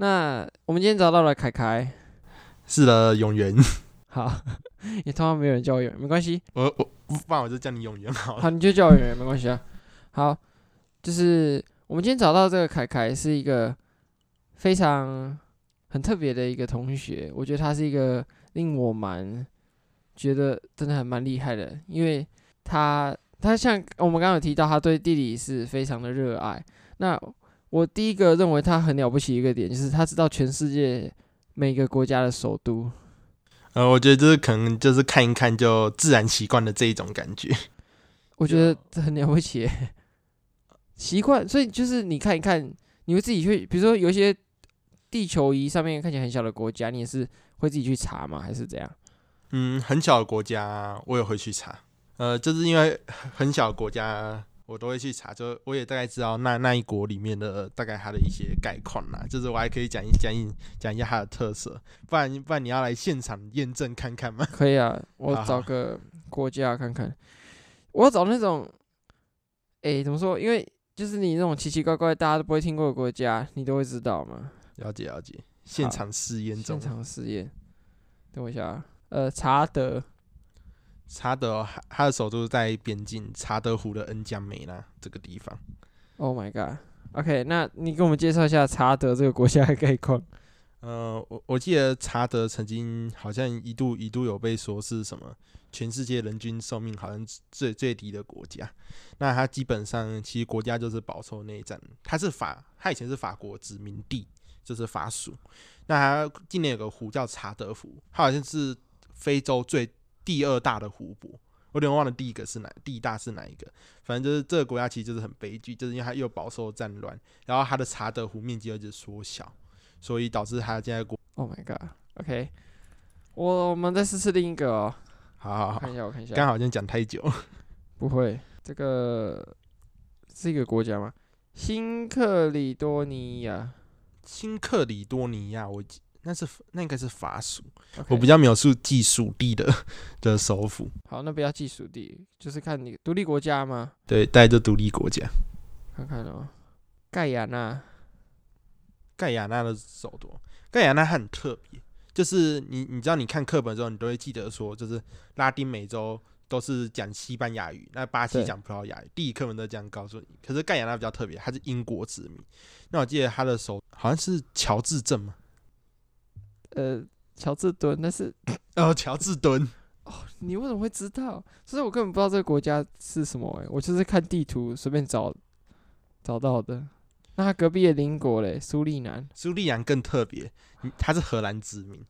那我们今天找到了凯凯，是的，永元。好，也通常没有人叫我永元，没关系。我我不然我就叫你永元好了。好，你就叫我永元，没关系啊。好，就是我们今天找到这个凯凯是一个非常很特别的一个同学，我觉得他是一个令我蛮觉得真的还蛮厉害的，因为他他像我们刚刚有提到，他对地理是非常的热爱。那我第一个认为他很了不起一个点，就是他知道全世界每个国家的首都。呃，我觉得就是可能就是看一看就自然习惯的这一种感觉。我觉得这很了不起，习惯。所以就是你看一看，你会自己去，比如说有一些地球仪上面看起来很小的国家，你也是会自己去查吗？还是怎样？嗯，很小的国家我也会去查。呃，就是因为很小的国家。我都会去查，就我也大概知道那那一国里面的大概它的一些概况啦，就是我还可以讲一讲一讲一下它的特色，不然不然你要来现场验证看看吗？可以啊，我找个国家看看，我要找那种，哎、欸，怎么说？因为就是你那种奇奇怪怪大家都不会听过的国家，你都会知道吗？了解了解，现场试验中，现场试验，等我一下，呃，查德。查德，他的首都在边境查德湖的恩江梅纳这个地方。Oh my god！OK，、那你给我们介绍一下查德这个国家的概况。呃，我我记得查德曾经好像一度一度有被说是什么全世界人均寿命好像最最低的国家。那它基本上其实国家就是饱受内战。它是法，它以前是法国殖民地，就是法属。那它境内有个湖叫查德湖，它好像是非洲最。第二大的湖泊，我有点忘了第一个是哪，第一大是哪一个？反正就是这个国家其实就是很悲剧，就是因为它又饱受战乱，然后它的查德湖面积又一直缩小，所以导致它现在国。Oh my god！OK，我我们再试试另一个哦。好好好，看一下我看一下，刚好像讲太久。不会，这个是一个国家吗？新克里多尼亚。新克里多尼亚，我。那是那应该是法属，Okay. 我比较描述技属地的 的首府。好，那不要技属地，就是看你独立国家吗？对，带着独立国家。看看哦，盖亚那，盖亚那的首都，盖亚那很特别，就是你你知道，你看课本的时候，你都会记得说，就是拉丁美洲都是讲西班牙语，那巴西讲葡萄牙语，对地理课本都这样告诉你。可是盖亚那比较特别，它是英国殖民。那我记得它的首好像是乔治镇嘛。呃，乔治敦，那是 哦，乔治敦 哦，你为什么会知道？其实我根本不知道这个国家是什么诶、欸，我就是看地图随便找找到的。那他隔壁的邻国嘞，苏利南，苏利南更特别，它是荷兰殖民，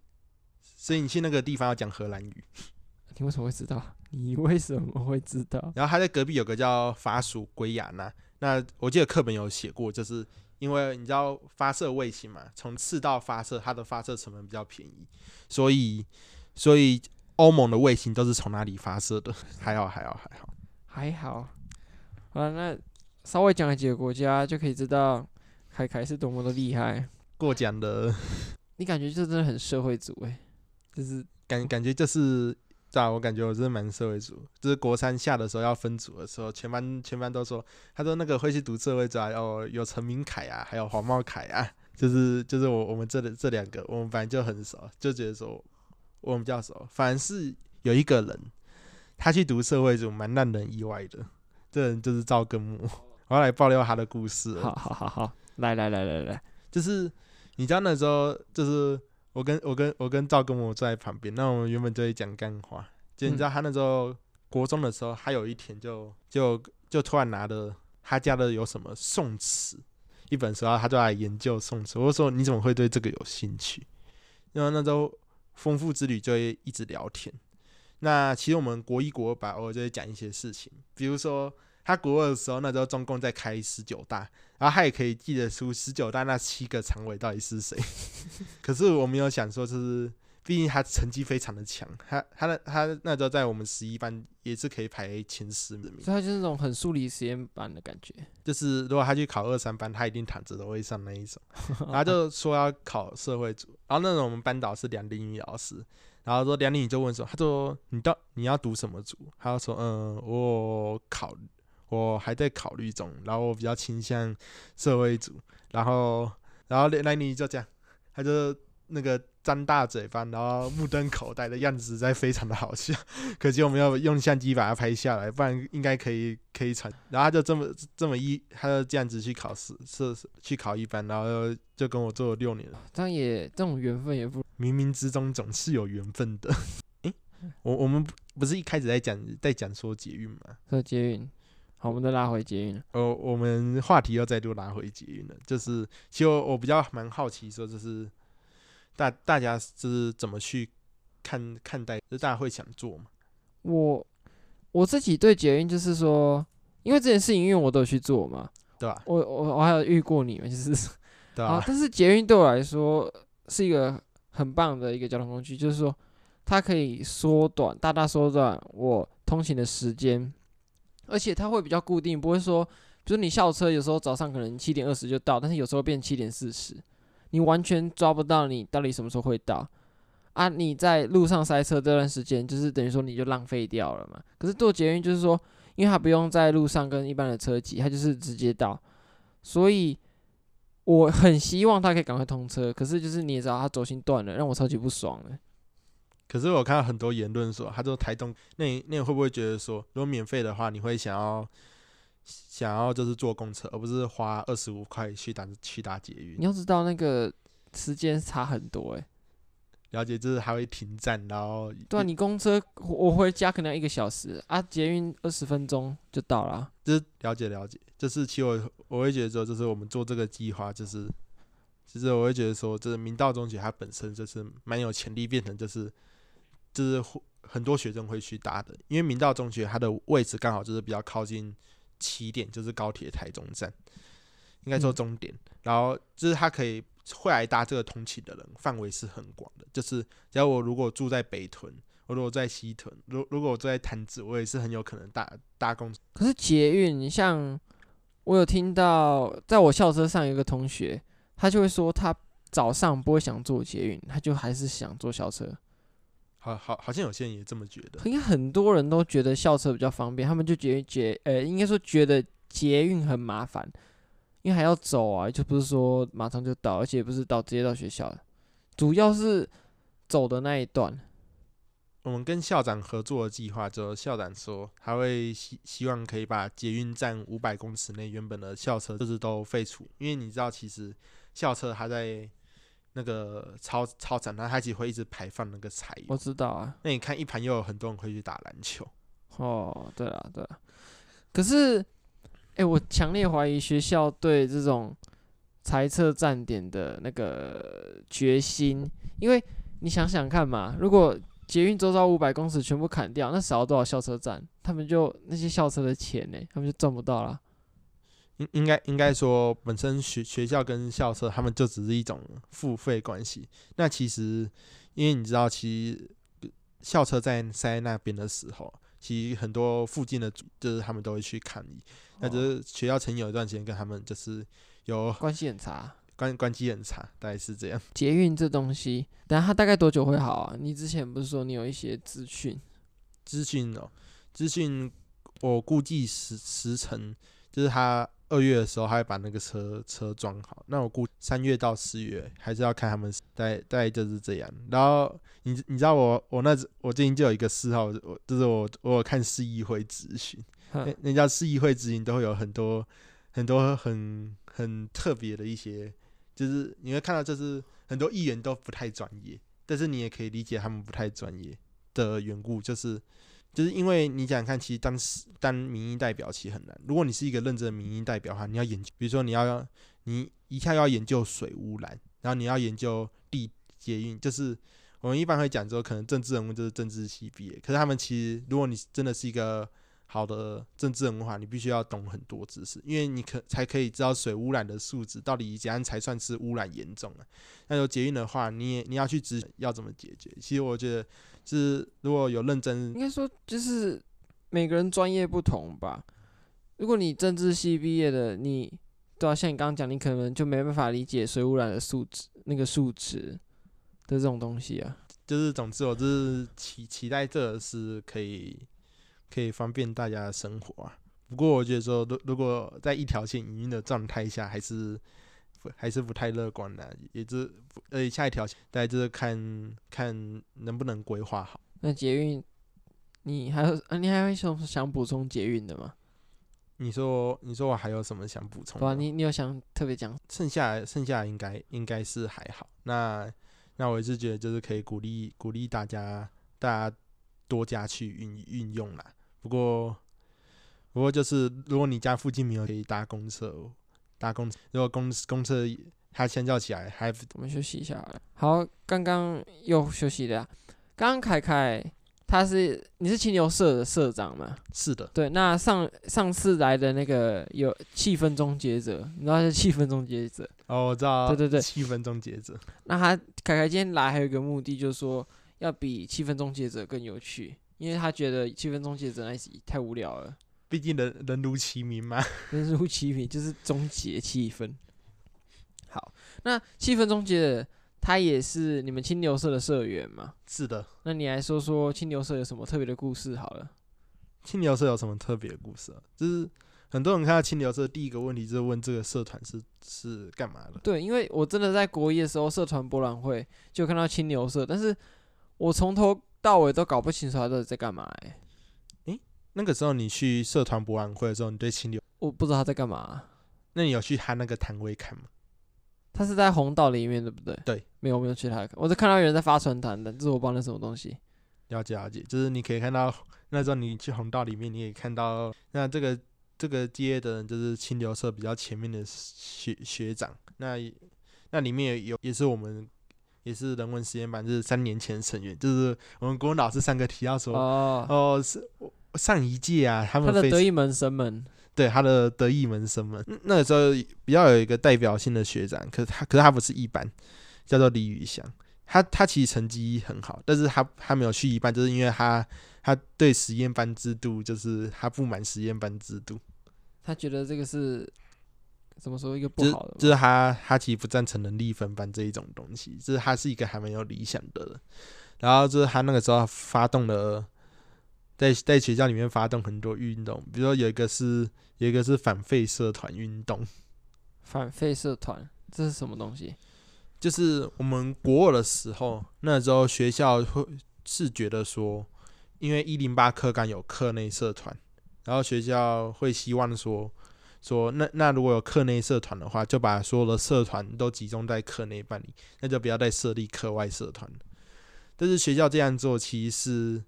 所以你去那个地方要讲荷兰语。你为什么会知道？你为什么会知道？然后他在隔壁有个叫法属圭亚那，那我记得课本有写过，就是。因为你知道发射卫星嘛，从赤道发射，它的发射成本比较便宜，所以所以欧盟的卫星都是从哪里发射的？还好还好还好还好。好了，那稍微讲了几个国家，就可以知道凯凯是多么的厉害。过奖的，你感觉这真的很社会主义，就是感感觉就是。对啊，我感觉我真的蛮社会组，就是国三下的时候要分组的时候，全班全班都说，他说那个会去读社会组啊，哦，有陈明凯啊，还有黄茂凯啊，就是就是我我们这里这两个，我们反正就很熟，就觉得说我们比较熟。反而是有一个人，他去读社会主义，蛮让人意外的。这人就是赵根木，我要来爆料他的故事。好好好好，来来来来来，就是你知道那时候就是。我跟我跟我跟赵跟我坐在旁边，那我们原本就会讲干话。就你知道他那时候国中的时候，他有一天就就就突然拿了他家的有什么宋词一本书，然后他就来研究宋词。我就说，你怎么会对这个有兴趣？因为那时候丰富之旅就会一直聊天。那其实我们国一国二吧，偶尔就会讲一些事情，比如说。他国二的时候，那时候中共在开十九大，然后他也可以记得出十九大那七个常委到底是谁。可是我没有想说，就是毕竟他成绩非常的强，他他的他那时候在我们十一班也是可以排前十名。所以他就是那种很疏离实验班的感觉。就是如果他去考二三班，他一定躺着都会上那一种。然后就说要考社会组，然后那种我们班导是梁林宇老师，然后说梁林宇就问说，他说你到你要读什么组？他就说嗯，我考。我还在考虑中，然后我比较倾向社会组，然后，然后来你就这样，他就那个张大嘴巴，然后目瞪口呆的样子，实在非常的好笑。可惜我们要用相机把它拍下来，不然应该可以可以传。然后他就这么这么一，他就这样子去考试，是去考一班，然后就跟我做了六年。这样也这种缘分也不，冥冥之中总是有缘分的。诶，我我们不是一开始在讲在讲说捷运吗？说捷运。好，我们再拉回捷运。哦，我们话题又再度拉回捷运了。就是，其实我，我比较蛮好奇，说就是大大家就是怎么去看看待，就是大家会想做吗？我我自己对捷运就是说，因为这件事情，因为我都有去做嘛，对吧？我我我还有遇过你们，就是对啊。但是捷运对我来说是一个很棒的一个交通工具，就是说它可以缩短，大大缩短我通勤的时间。而且它会比较固定，不会说，比如你校车有时候早上可能七点二十就到，但是有时候变七点四十，你完全抓不到你到底什么时候会到啊！你在路上塞车这段时间，就是等于说你就浪费掉了嘛。可是坐捷运就是说，因为它不用在路上跟一般的车挤，它就是直接到，所以我很希望它可以赶快通车。可是就是你也知道，它轴心断了，让我超级不爽的。可是我看到很多言论说，他说台东，那你那你会不会觉得说，如果免费的话，你会想要想要就是坐公车，而不是花二十五块去打去打捷运？你要知道那个时间差很多诶、欸，了解，就是还会停站，然后对啊，你公车我回家可能要一个小时啊，捷运二十分钟就到了。就是了解了解，就是其实我我会觉得说，就是我们做这个计划，就是其实我会觉得说，就是明道中学它本身就是蛮有潜力变成就是。就是很多学生会去搭的，因为明道中学它的位置刚好就是比较靠近起点，就是高铁台中站，应该说终点。嗯、然后就是他可以会来搭这个通勤的人范围是很广的。就是只要我如果住在北屯，我如果在西屯，如如果我住在潭子，我也是很有可能搭搭公。可是捷运，像我有听到，在我校车上有一个同学，他就会说他早上不会想坐捷运，他就还是想坐校车。好好，好像有些人也这么觉得。应该很多人都觉得校车比较方便，他们就觉得捷，呃，应该说觉得捷运很麻烦，因为还要走啊，就不是说马上就到，而且也不是到直接到学校，主要是走的那一段。我们跟校长合作的计划，就校长说他会希希望可以把捷运站五百公尺内原本的校车就是都废除，因为你知道，其实校车还在。那个操操场，它它其实会一直排放那个柴油。我知道啊。那你看一盘又有很多人会去打篮球。哦，对啊，对啊。可是，哎、欸，我强烈怀疑学校对这种裁撤站点的那个决心，因为你想想看嘛，如果捷运周遭五百公尺全部砍掉，那少了多少校车站？他们就那些校车的钱呢，他们就赚不到了。应应该应该说，本身学学校跟校车，他们就只是一种付费关系。那其实，因为你知道，其实校车在塞那边的时候，其实很多附近的就是他们都会去抗议。那就是学校曾有一段时间跟他们就是有关系很差，关关系很差，大概是这样。捷运这东西，等下它大概多久会好啊？你之前不是说你有一些资讯？资讯哦，资讯，我估计时时程就是它。二月的时候，他会把那个车车装好。那我估三月到四月，还是要看他们。大概大概就是这样。然后你你知道我我那我最近就有一个嗜好，我就是我我有看市议会咨询。那那家市议会咨询都会有很多很多很很特别的一些，就是你会看到，就是很多议员都不太专业，但是你也可以理解他们不太专业的缘故，就是。就是因为你想想看，其实当当民意代表其实很难。如果你是一个认真的民意代表的话，你要研究，比如说你要你一下要研究水污染，然后你要研究地捷运，就是我们一般会讲说，可能政治人物就是政治系毕业。可是他们其实，如果你真的是一个好的政治文化，你必须要懂很多知识，因为你可才可以知道水污染的数值到底怎样才算是污染严重啊。那有捷运的话，你也你要去知要怎么解决。其实我觉得。是，如果有认真，应该说就是每个人专业不同吧。如果你政治系毕业的，你对啊，像你刚刚讲，你可能就没办法理解水污染的数值，那个数值的这种东西啊。就是总之，我就是期期待这是可以可以方便大家的生活啊。不过我觉得说，如如果在一条线营运的状态下，还是还是不太乐观的，也就是呃下一条线大家就是看看能不能规划好。那捷运，你还有啊？你还有什么想补充捷运的吗？你说，你说我还有什么想补充的？啊，你你有想特别讲？剩下剩下应该应该是还好。那那我也是觉得就是可以鼓励鼓励大家大家多加去运运用啦。不过不过就是如果你家附近没有可以搭公车，搭公如果公公车它先叫起来还我们休息一下好了。好，刚刚又休息了。刚刚凯凯。他是你是清流社的社长吗？是的。对，那上上次来的那个有气氛终结者，你知道是气氛终结者？哦，我知道。对对对，气氛终结者。那他凯凯今天来还有一个目的，就是说要比气氛终结者更有趣，因为他觉得气氛终结者那太无聊了。毕竟人人如其名嘛，人如其名就是终结气氛。好，那气氛终结者。他也是你们清流社的社员吗？是的。那你来说说清流社有什么特别的故事好了。清流社有什么特别的故事啊？就是很多人看到清流社，第一个问题就是问这个社团是是干嘛的？对，因为我真的在国一的时候，社团博览会就看到清流社，但是我从头到尾都搞不清楚他到底在干嘛。哎，诶，那个时候你去社团博览会的时候，你对清流我不知道他在干嘛。那你有去他那个摊位看吗？他是在红道里面，对不对？对，没有没有去他，我是看到有人在发传单的，这是我帮的什么东西。了解了解，就是你可以看到那时候你去红道里面，你可以看到那这个这个街的人就是清流社比较前面的学学长，那那里面有也是我们也是人文实验班，就是三年前成员，就是我们国文老师上课提到说哦哦是上一届啊，他们他的得意门生们。对他的得意门生们，那个时候比较有一个代表性的学长，可是他可是他不是一班，叫做李宇翔。他他其实成绩很好，但是他他没有去一班，就是因为他他对实验班制度就是他不满实验班制度，他觉得这个是怎么说一个不好的，就是他他其实不赞成能力分班这一种东西，就是他是一个还蛮有理想的人，然后就是他那个时候发动了。在在学校里面发动很多运动，比如说有一个是有一个是反废社团运动。反废社团这是什么东西？就是我们国二的时候，那时候学校会是觉得说，因为一零八课纲有课内社团，然后学校会希望说说那那如果有课内社团的话，就把所有的社团都集中在课内办理，那就不要再设立课外社团。但是学校这样做其实是。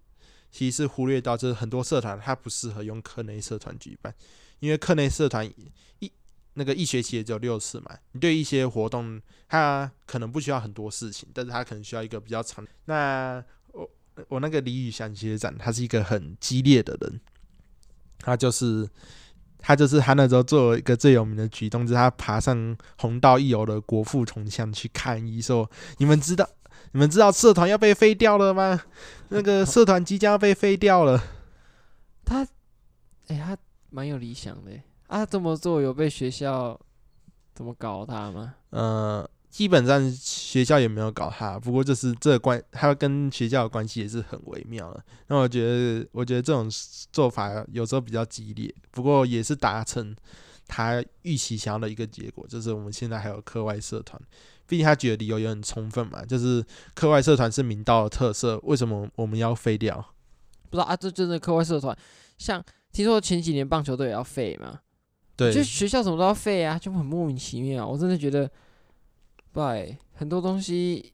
其实是忽略到，就是很多社团它不适合用课内社团举办，因为课内社团一那个一学期也只有六次嘛。你对一些活动，它可能不需要很多事情，但是它可能需要一个比较长。那我我那个李宇翔学长，他是一个很激烈的人，他就是他就是他那时候做了一个最有名的举动，就是他爬上红道一游的国父铜像去看医，说你们知道。你们知道社团要被废掉了吗？那个社团即将要被废掉了。他，哎、欸，他蛮有理想的。啊，这么做有被学校怎么搞他吗？呃，基本上学校也没有搞他，不过就是这关，他跟学校的关系也是很微妙的。那我觉得，我觉得这种做法有时候比较激烈，不过也是达成他预期想要的一个结果，就是我们现在还有课外社团。毕竟他举的理由也很充分嘛，就是课外社团是明道的特色，为什么我们要废掉？不知道啊，这真的课外社团，像听说前几年棒球队也要废嘛？对，就学校什么都要废啊，就很莫名其妙。我真的觉得，对，很多东西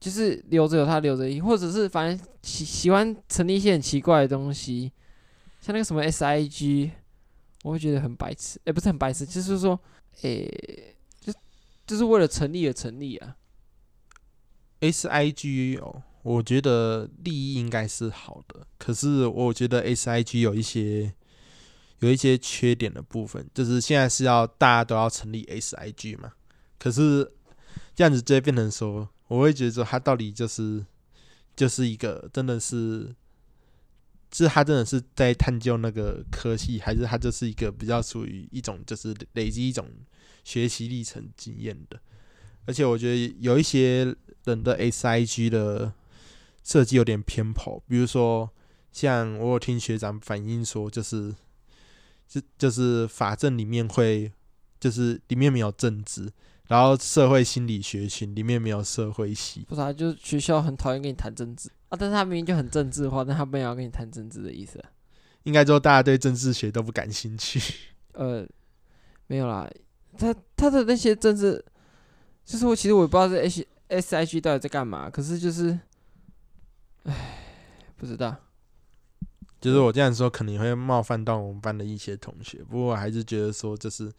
就是留着有他留着意，或者是反正喜喜欢成立一些很奇怪的东西，像那个什么 SIG，我会觉得很白痴，哎、不是很白痴，就是说，哎、欸。就是为了成立而成立啊。SIG 哦，我觉得利益应该是好的，可是我觉得 SIG 有一些有一些缺点的部分，就是现在是要大家都要成立 SIG 嘛，可是这样子就会变成说，我会觉得说他到底就是就是一个真的是，是他真的是在探究那个科系，还是他就是一个比较属于一种就是累积一种。学习历程经验的，而且我觉得有一些人的 SIG 的设计有点偏颇，比如说像我有听学长反映说，就是就就是法政里面会就是里面没有政治，然后社会心理学群里面没有社会系，不是啊，就是学校很讨厌跟你谈政治啊，但是他明明就很政治化，但他没有要跟你谈政治的意思啊。应该说大家对政治学都不感兴趣。呃，没有啦，他他的那些政治，就是我其实我也不知道这 S S I G 到底在干嘛，可是就是，唉，不知道。就是我这样说可能会冒犯到我们班的一些同学，不过我还是觉得说，就是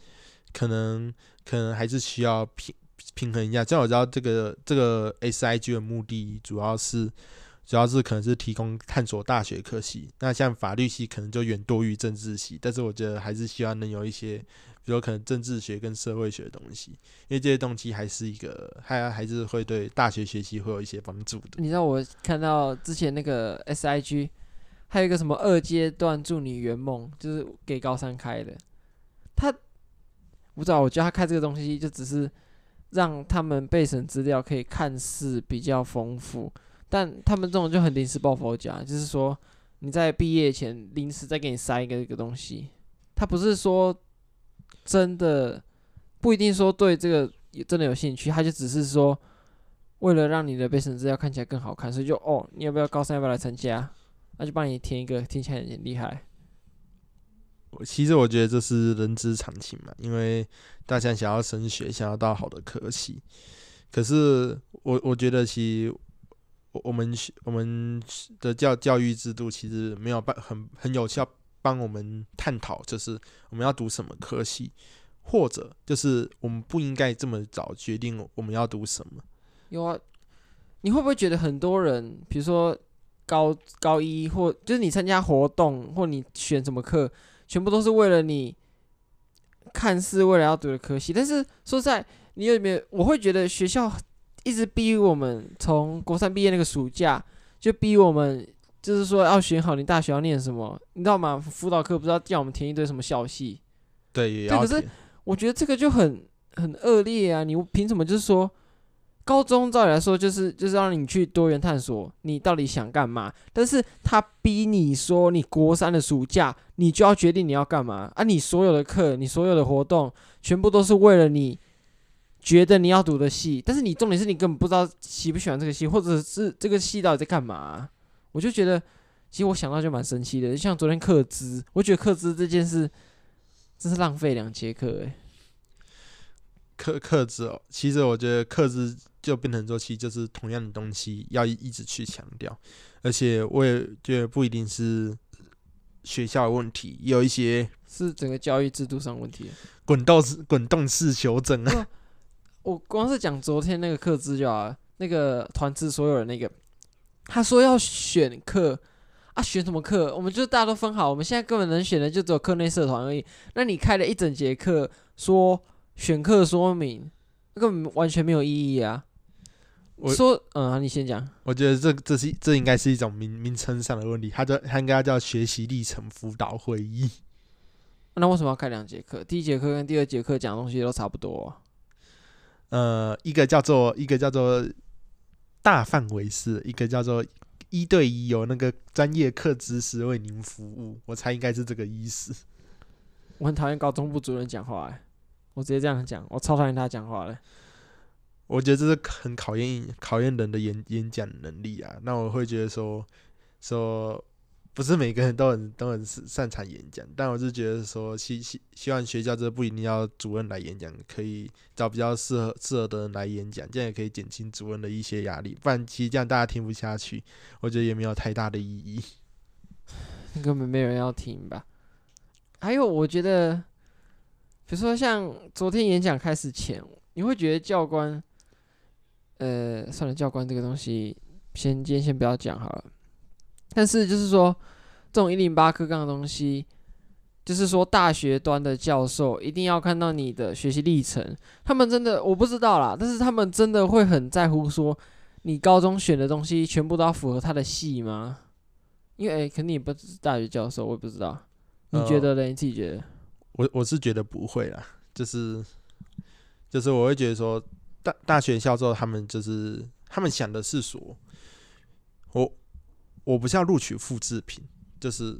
可能可能还是需要平平衡一下。像我知道这个这个 S I G 的目的主要是。主要是可能是提供探索大学科系，那像法律系可能就远多于政治系，但是我觉得还是希望能有一些，比如可能政治学跟社会学的东西，因为这些东西还是一个，还还是会对大学学习会有一些帮助的。你知道我看到之前那个 SIG，还有一个什么二阶段助你圆梦，就是给高三开的，他不知道，我觉得他开这个东西就只是让他们备审资料可以看似比较丰富。但他们这种就很临时抱佛脚，就是说你在毕业前临时再给你塞一个一个东西，他不是说真的不一定说对这个真的有兴趣，他就只是说为了让你的备审资料看起来更好看，所以就哦，你要不要高三要不要来参加？那就帮你填一个，听起来很厉害。其实我觉得这是人之常情嘛，因为大家想要升学，想要到好的科系，可是我我觉得其实。我们我们的教教育制度其实没有办很很有效帮我们探讨，就是我们要读什么科系，或者就是我们不应该这么早决定我们要读什么。有啊，你会不会觉得很多人，比如说高高一或就是你参加活动或你选什么课，全部都是为了你看似未来要读的科系，但是说实在，你有没有？我会觉得学校。一直逼我们从国三毕业那个暑假，就逼我们，就是说要选好你大学要念什么，你知道吗？辅导课不知道叫我们填一堆什么校系，对，对，可是我觉得这个就很很恶劣啊！你凭什么就是说，高中照理来说就是就是让你去多元探索，你到底想干嘛？但是他逼你说，你国三的暑假你就要决定你要干嘛啊？你所有的课，你所有的活动，全部都是为了你。觉得你要读的系，但是你重点是你根本不知道喜不喜欢这个系，或者是这个系到底在干嘛？我就觉得，其实我想到就蛮生气的。像昨天课资，我觉得课资这件事真是浪费两节课诶。课课资哦，其实我觉得课资就变成说，其实就是同样的东西要一直去强调，而且我也觉得不一定是学校的问题，有一些是整个教育制度上问题。滚动式滚动式修正啊。我光是讲昨天那个课资就好，那个团支所有人那个，他说要选课啊，选什么课？我们就大家都分好，我们现在根本能选的就只有课内社团而已。那你开了一整节课说选课说明，根本完全没有意义啊！我说，嗯，你先讲。我觉得这这是这应该是一种名名称上的问题，他叫他应该叫学习历程辅导会议。那为什么要开两节课？第一节课跟第二节课讲的东西都差不多啊。呃，一个叫做一个叫做大范围式，一个叫做一对一，有那个专业课知识为您服务，我猜应该是这个意思。我很讨厌高中部主任讲话，哎，我直接这样讲，我超讨厌他讲话的。我觉得这是很考验考验人的演演讲能力啊。那我会觉得说说。不是每个人都很都很擅长演讲，但我是觉得说希希希望学校这不一定要主任来演讲，可以找比较适合适合的人来演讲，这样也可以减轻主任的一些压力。不然其实这样大家听不下去，我觉得也没有太大的意义。根本没有人要听吧？还有，我觉得，比如说像昨天演讲开始前，你会觉得教官，呃，算了，教官这个东西，先今天先不要讲好了。但是就是说，这种一零八课纲的东西，就是说大学端的教授一定要看到你的学习历程。他们真的我不知道啦，但是他们真的会很在乎说，你高中选的东西全部都要符合他的系吗？因为、欸、肯定也不是大学教授，我也不知道。你觉得呢？你自己觉得？我我是觉得不会啦，就是就是我会觉得说，大大学教授他们就是他们想的是说，我。我不是要录取复制品，就是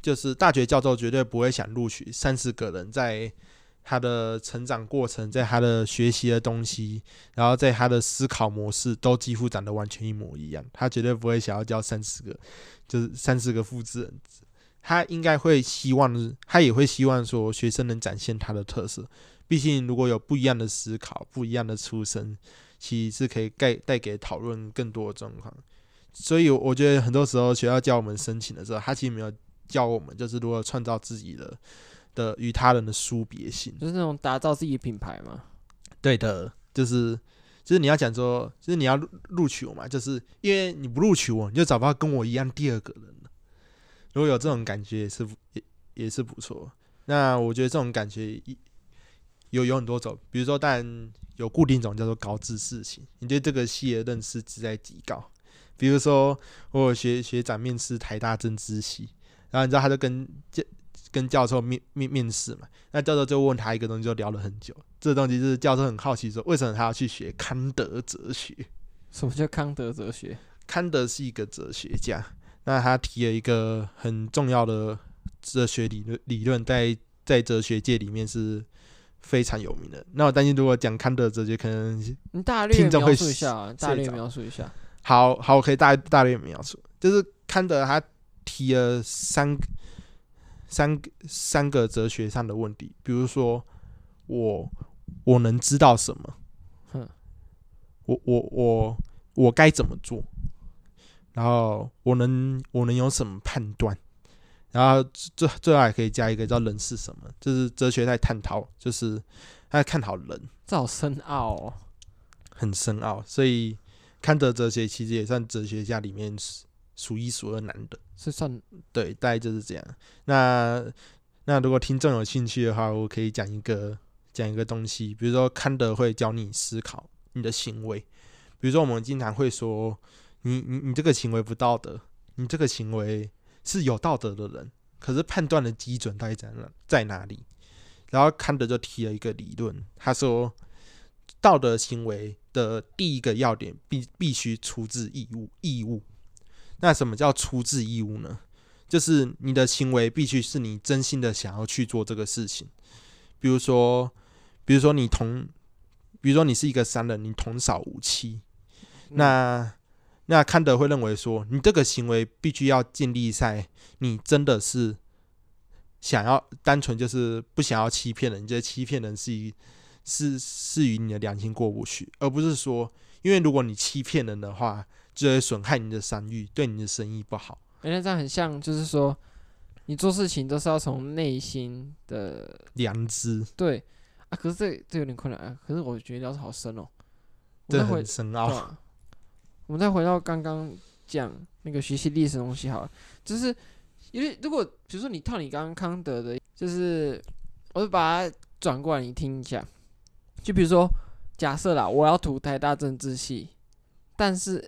就是大学教授绝对不会想录取三十个人在他的成长过程，在他的学习的东西，然后在他的思考模式，都几乎长得完全一模一样。他绝对不会想要教三十个，就是三十个复制人。他应该会希望，他也会希望说，学生能展现他的特色。毕竟，如果有不一样的思考、不一样的出身，其实是可以带带给讨论更多的状况。所以，我觉得很多时候学校教我们申请的时候，他其实没有教我们，就是如何创造自己的。的与他人的殊别性，就是那种打造自己品牌嘛。对的，就是就是你要讲说，就是你要录录取我嘛，就是因为你不录取我，你就找不到跟我一样第二个人了。如果有这种感觉，也是也也是不错。那我觉得这种感觉有有很多种，比如说，当然有固定种叫做高知识型，你对这个系的认识值在极高。比如说，我有学学长面试台大政治系，然后你知道他就跟教跟教授面面面试嘛，那教授就问他一个东西，就聊了很久。这个东西就是教授很好奇说，为什么他要去学康德哲学？什么叫康德哲学？康德是一个哲学家，那他提了一个很重要的哲学理论，理论在在哲学界里面是非常有名的。那我担心，如果讲康德哲学，可能你大略描述一下，大略描述一下。好好，我可以大大略描述，就是康德他提了三。三三个哲学上的问题，比如说我我能知道什么？哼，我我我我该怎么做？然后我能我能有什么判断？然后最最后还可以加一个叫人是什么？就是哲学在探讨，就是他在探讨人。这好深奥哦，很深奥。所以康德哲学其实也算哲学家里面数一数二难的。是算对，大概就是这样。那那如果听众有兴趣的话，我可以讲一个讲一个东西，比如说康德会教你思考你的行为。比如说我们经常会说，你你你这个行为不道德，你这个行为是有道德的人，可是判断的基准到底在哪在哪里？然后康德就提了一个理论，他说道德行为的第一个要点必必须出自义务义务。那什么叫出自义务呢？就是你的行为必须是你真心的想要去做这个事情。比如说，比如说你同，比如说你是一个商人，你童叟无欺。那那康德会认为说，你这个行为必须要建立在你真的是想要单纯就是不想要欺骗人，你觉得欺骗人是一是是与你的良心过不去，而不是说，因为如果你欺骗人的话。就会损害你的商誉，对你的生意不好。原来这样很像，就是说，你做事情都是要从内心的良知。对啊，可是这这有点困难啊。可是我觉得聊得好深哦，这很深奥。我们再回到刚刚讲那个学习历史东西，好了，就是因为如果比如说你套你刚刚康德的，就是我就把它转过来，你听一下。就比如说，假设啦，我要读台大政治系，但是。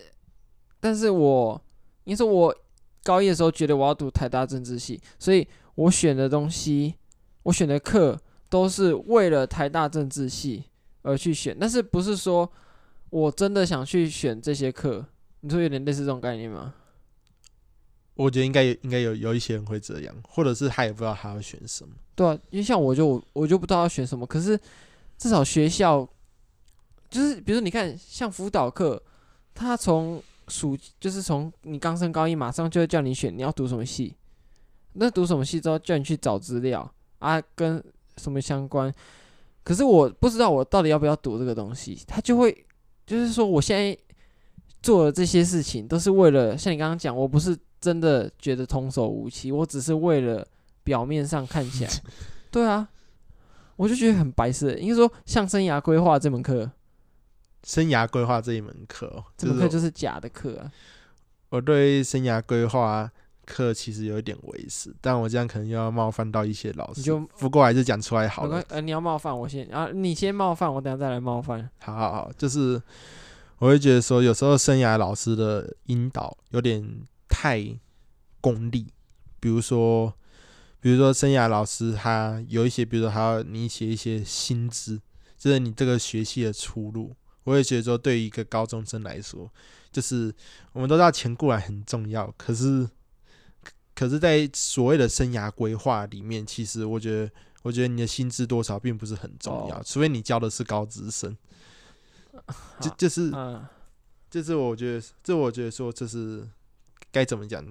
但是我，你说我高一的时候觉得我要读台大政治系，所以我选的东西，我选的课都是为了台大政治系而去选，但是不是说我真的想去选这些课？你说有点类似这种概念吗？我觉得应该有，应该有有一些人会这样，或者是他也不知道他要选什么。对啊，因为像我就我就不知道要选什么，可是至少学校就是，比如说你看，像辅导课，他从暑就是从你刚升高一，马上就会叫你选你要读什么系。那读什么系之后，叫你去找资料啊，跟什么相关。可是我不知道我到底要不要读这个东西。他就会就是说，我现在做的这些事情都是为了像你刚刚讲，我不是真的觉得童叟无欺，我只是为了表面上看起来。对啊，我就觉得很白色。应该说，像生涯规划这门课。生涯规划这一门课，这门课就是假的课啊！我对生涯规划课其实有一点微词，但我这样可能又要冒犯到一些老师。你就不过还是讲出来好了。呃，你要冒犯我先，然后你先冒犯我，等下再来冒犯。好好好，就是我会觉得说，有时候生涯老师的引导有点太功利，比如说，比如说生涯老师他有一些，比如说他要你写一些薪资，就是你这个学系的出路。我也觉得说，对于一个高中生来说，就是我们都知道钱固然很重要，可是，可是在所谓的生涯规划里面，其实我觉得我觉得你的薪资多少并不是很重要，除非你教的是高职生。就就是，就是我觉得，这我觉得说，这是该怎么讲？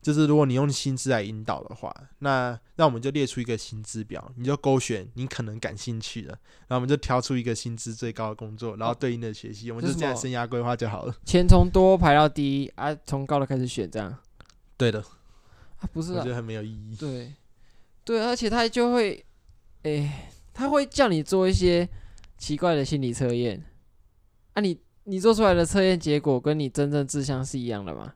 就是如果你用薪资来引导的话，那那我们就列出一个薪资表，你就勾选你可能感兴趣的，然后我们就挑出一个薪资最高的工作，然后对应的学习，我们就这样生涯规划就好了。钱从多排到低啊，从高的开始选，这样。对的。啊，不是，我觉得很没有意义。对，对，而且他就会，诶、欸，他会叫你做一些奇怪的心理测验。啊你，你你做出来的测验结果跟你真正志向是一样的吗？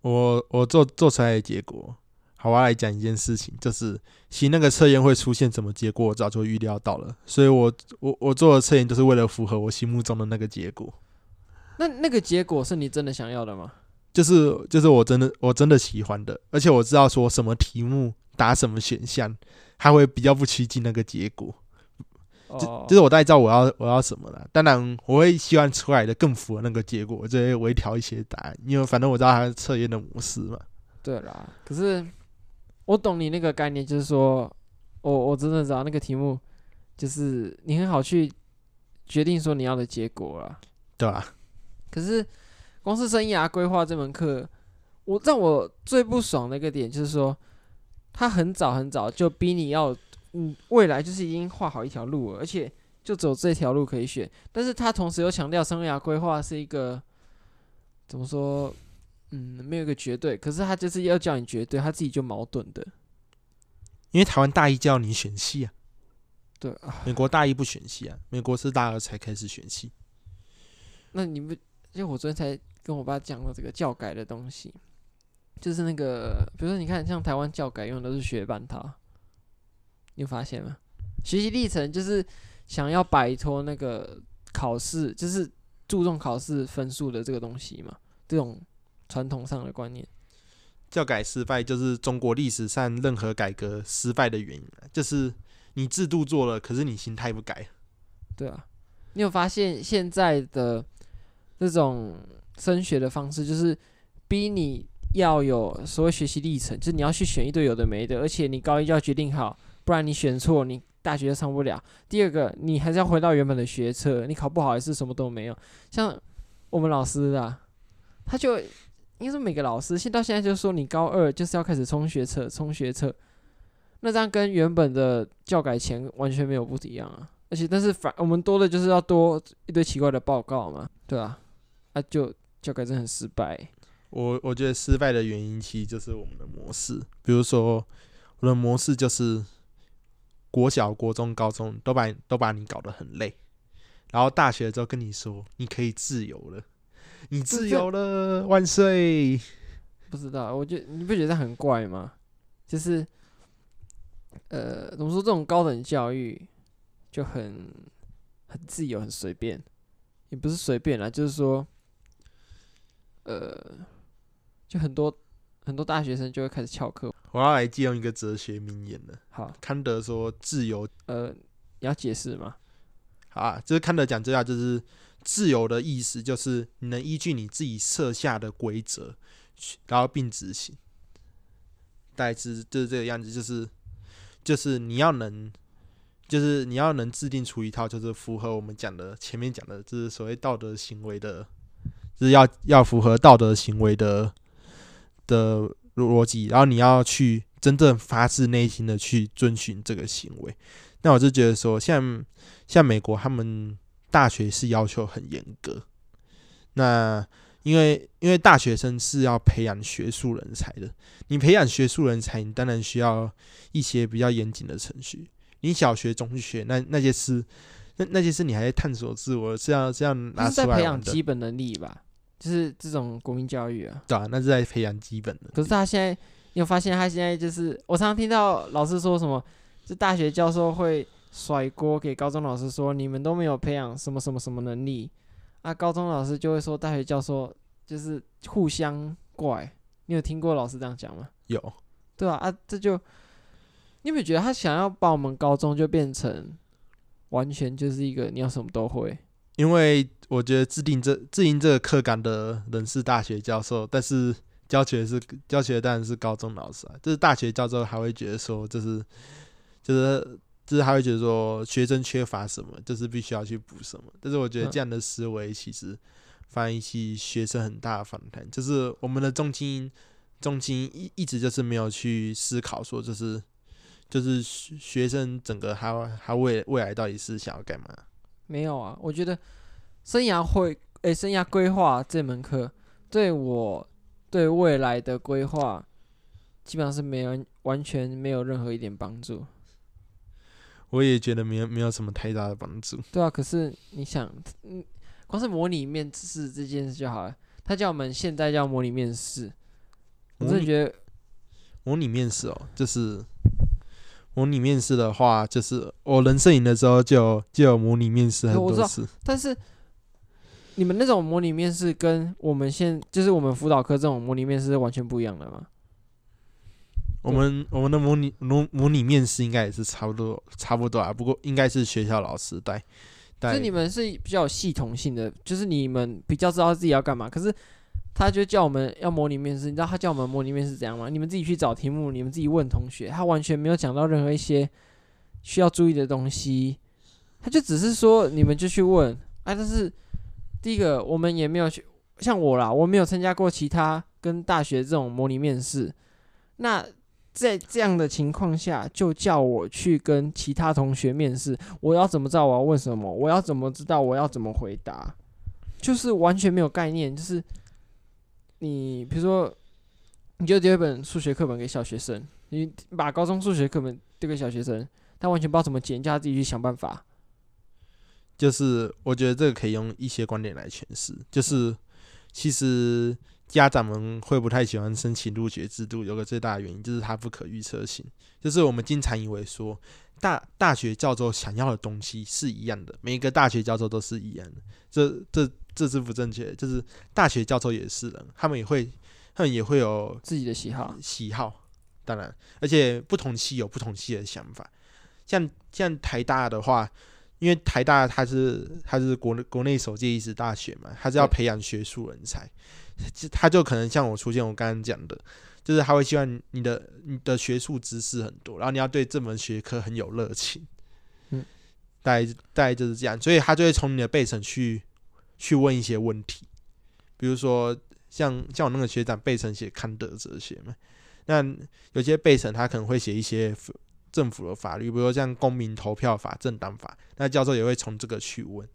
我我做做出来的结果，好，我来讲一件事情，就是其实那个测验会出现什么结果，我早就预料到了，所以我我我做的测验就是为了符合我心目中的那个结果。那那个结果是你真的想要的吗？就是就是我真的我真的喜欢的，而且我知道说什么题目答什么选项，它会比较不趋近那个结果。就就是我大概知道我要我要什么了。当然我会希望出来的更符合那个结果，我就会微调一些答案，因为反正我知道它是测验的模式嘛。对啦，可是我懂你那个概念，就是说我我真的知道那个题目，就是你很好去决定说你要的结果了，对吧？可是。光是生涯规划这门课，我让我最不爽的一个点就是说，他很早很早就逼你要，嗯，未来就是已经画好一条路了，而且就只有这条路可以选。但是他同时又强调生涯规划是一个怎么说，嗯，没有一个绝对。可是他就是要叫你绝对，他自己就矛盾的。因为台湾大一叫你选系啊，对啊，美国大一不选系啊，美国是大二才开始选系。那你们，因为我昨天才。跟我爸讲了这个教改的东西，就是那个，比如说你看，像台湾教改用的都是学伴套，你有发现吗？学习历程就是想要摆脱那个考试，就是注重考试分数的这个东西嘛，这种传统上的观念。教改失败就是中国历史上任何改革失败的原因，就是你制度做了，可是你心态不改。对啊，你有发现现在的这种？升学的方式就是逼你要有所谓学习历程，就是你要去选一堆有的没的，而且你高一就要决定好，不然你选错，你大学就上不了。第二个，你还是要回到原本的学测，你考不好还是什么都没有。像我们老师啊，他就应该说每个老师，现到现在就说你高二就是要开始冲学测，冲学测，那这样跟原本的教改前完全没有不一样啊。而且，但是反我们多的就是要多一堆奇怪的报告嘛，对啊，啊就。教改真的很失败。我我觉得失败的原因其实就是我们的模式，比如说我的模式就是国小、国中、高中都把都把你搞得很累，然后大学之后跟你说你可以自由了，你自由了，万岁！不知道，我觉得你不觉得很怪吗？就是呃，怎么说这种高等教育就很很自由、很随便，也不是随便啦，就是说。呃，就很多很多大学生就会开始翘课。我要来借用一个哲学名言了。好，康德说自由，呃，你要解释吗？好啊，就是康德讲这样，就是自由的意思就是你能依据你自己设下的规则，然后并执行。大概是就是这个样子，就是就是你要能，就是你要能制定出一套就是符合我们讲的前面讲的，就是所谓道德行为的。是要要符合道德行为的的逻辑，然后你要去真正发自内心的去遵循这个行为。那我就觉得说，像像美国，他们大学是要求很严格。那因为因为大学生是要培养学术人才的，你培养学术人才，你当然需要一些比较严谨的程序。你小学、中学那那些事，那那些事你还在探索自我，这样这样拿出来培养基本能力吧。就是这种国民教育啊，对啊，那是在培养基本的。可是他现在，你有发现他现在就是，我常常听到老师说什么，就大学教授会甩锅给高中老师说，你们都没有培养什么什么什么能力，啊，高中老师就会说大学教授就是互相怪。你有听过老师这样讲吗？有，对啊，啊，这就你有没有觉得他想要把我们高中就变成完全就是一个你要什么都会？因为我觉得制定这制定这个课纲的人是大学教授，但是教学是教学当然是高中老师啊。就是大学教授还会觉得说，就是就是就是还会觉得说学生缺乏什么，就是必须要去补什么。但是我觉得这样的思维其实反而引起学生很大的反弹，就是我们的中心中心一一直就是没有去思考说，就是就是学生整个他他未未来到底是想要干嘛？没有啊，我觉得生涯会诶、欸，生涯规划这门课对我对未来的规划基本上是没有完全没有任何一点帮助。我也觉得没有没有什么太大的帮助。对啊，可是你想，嗯，光是模拟面试这件事就好了。他叫我们现在叫模拟面试，我真的觉得模拟面试哦，就是。模拟面试的话，就是我人摄影的时候就有就有模拟面试很多次。但是你们那种模拟面试跟我们现就是我们辅导课这种模拟面试是完全不一样的吗？我们我们的模拟模模拟面试应该也是差不多差不多啊，不过应该是学校老师带。就是你们是比较有系统性的，就是你们比较知道自己要干嘛。可是。他就叫我们要模拟面试，你知道他叫我们模拟面试怎样吗？你们自己去找题目，你们自己问同学。他完全没有讲到任何一些需要注意的东西，他就只是说你们就去问。哎、啊，但是第一个我们也没有去，像我啦，我没有参加过其他跟大学这种模拟面试。那在这样的情况下，就叫我去跟其他同学面试，我要怎么知道我要问什么？我要怎么知道我要怎么回答？就是完全没有概念，就是。你比如说，你就丢一本数学课本给小学生，你把高中数学课本丢给小学生，他完全不知道怎么解，叫他自己去想办法。就是我觉得这个可以用一些观点来诠释，就是其实家长们会不太喜欢申请入学制度，有个最大的原因就是它不可预测性。就是我们经常以为说大大学教授想要的东西是一样的，每一个大学教授都是一样的，这这。这是不正确，就是大学教授也是人，他们也会，他们也会有自己的喜好，喜好，当然，而且不同系有不同系的想法。像像台大的话，因为台大它是它是国内国内首届医师大学嘛，它是要培养学术人才，他就可能像我出现我刚刚讲的，就是他会希望你的你的学术知识很多，然后你要对这门学科很有热情，嗯，大概大概就是这样，所以他就会从你的背审去。去问一些问题，比如说像像我那个学长备审写康德哲学嘛，那有些备审他可能会写一些政府的法律，比如说像公民投票法、政党法，那教授也会从这个去问。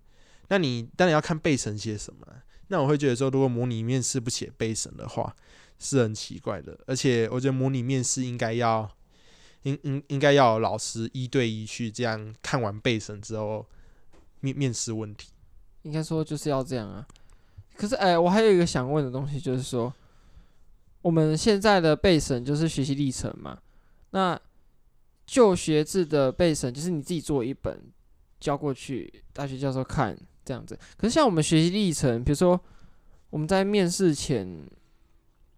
那你当然要看备审写什么，那我会觉得说，如果模拟面试不写备审的话，是很奇怪的。而且我觉得模拟面试应该要应应应该要老师一对一去这样看完背审之后面面试问题。应该说就是要这样啊，可是哎、我还有一个想问的东西，就是说我们现在的备审就是学习历程嘛，那就学制的备审就是你自己做一本交过去，大学教授看这样子。可是像我们学习历程，比如说我们在面试前，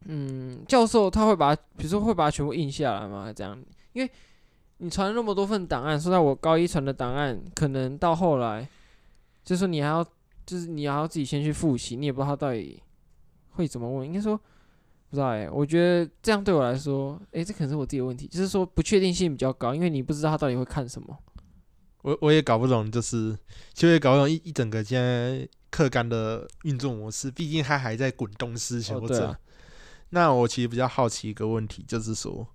嗯，教授他会把，比如说会把它全部印下来吗？这样，因为你传那么多份档案，说在我高一传的档案，可能到后来。就是，你还要，就是你还要自己先去复习，你也不知道他到底会怎么问。应该说，不知道哎、欸，我觉得这样对我来说，哎、欸，这可能是我自己的问题，就是说不确定性比较高，因为你不知道他到底会看什么。我我也搞不懂，就是就会搞不懂一一整个现在课纲的运作模式，毕竟他还在滚动式修正。哦啊、那我其实比较好奇一个问题，就是说，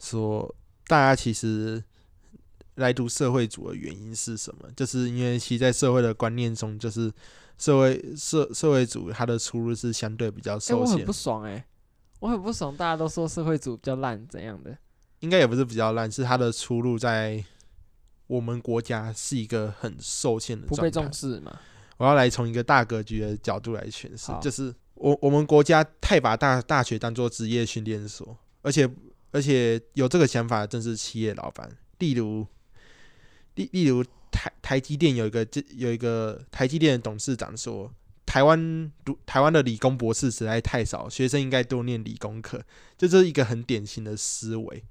说大家其实。来读社会组的原因是什么？就是因为其实在社会的观念中，就是社会社社会组它的出路是相对比较受限。欸，我很不爽哎，我很不爽，大家都说社会组比较烂，怎样的？应该也不是比较烂，是它的出路在我们国家是一个很受限的，不被重视嘛。我要来从一个大格局的角度来诠释，就是我我们国家太把大大学当做职业训练所，而且而且有这个想法的正是企业老板，例如。例例如台台积电有一个这有一个台积电的董事长说，台湾读台湾的理工博士实在太少，学生应该多念理工科，这是一个很典型的思维。